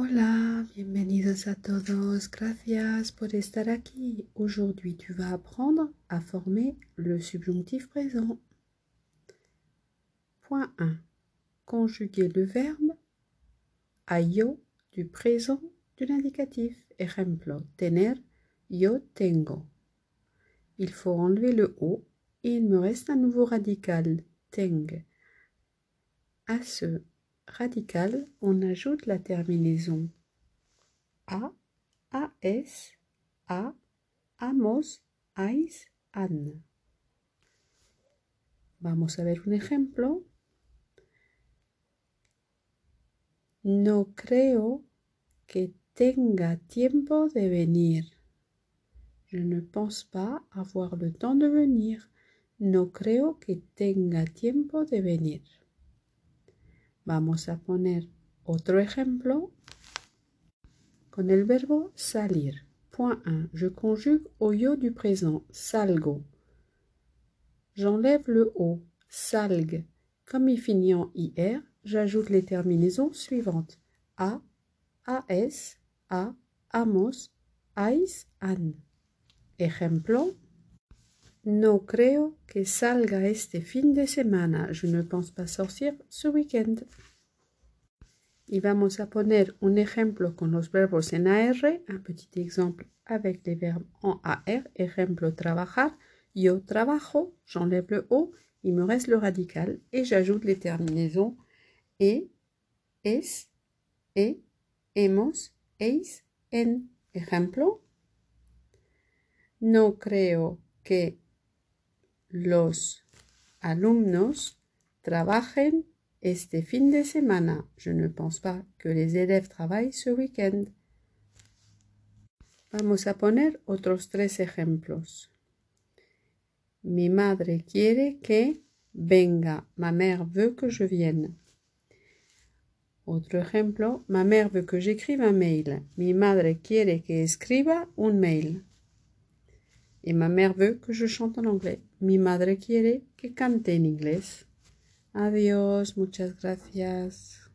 Hola, bienvenidos a todos. Gracias por estar aquí. Aujourd'hui, tu vas apprendre à former le subjonctif présent. Point 1. Conjuguer le verbe a du présent de l'indicatif. Ejemplo, tener, yo tengo. Il faut enlever le o et il me reste un nouveau radical, teng. Radical, on ajoute la terminaison a, as, a, amos, ais, an. Vamos a ver un ejemplo. No creo que tenga tiempo de venir. Je ne pense pas avoir le temps de venir. No creo que tenga tiempo de venir. Vamos a poner otro ejemplo con el verbo salir. Point 1. Je conjugue au yo du présent. Salgo. J'enlève le o. Salgue. Comme il finit en ir, j'ajoute les terminaisons suivantes. A, as, a, amos, ais, an. Ejemplo. No creo que salga este fin de semana. Je ne pense pas sortir ce week-end. Y vamos a poner un ejemplo con los verbos en AR, un petit exemple avec les verbes en AR. Ejemplo, trabajar. Yo trabajo, j'enlève le O, il me reste le radical et j'ajoute les terminaisons et, es, e, hemos, eis, en. Ejemplo. No creo que los alumnos trabajen este fin de semana. Je ne pense pas que les élèves travaillent ce week-end. Vamos a poner otros tres ejemplos. Mi madre quiere que venga. Ma mère veut que je vienne. Otro ejemplo. Ma mère veut que j'écrive un mail. Mi madre quiere que escriba un mail. Et ma mère veut que je chante en anglais. Mi madre quiere que cante en inglés. Adiós, muchas gracias.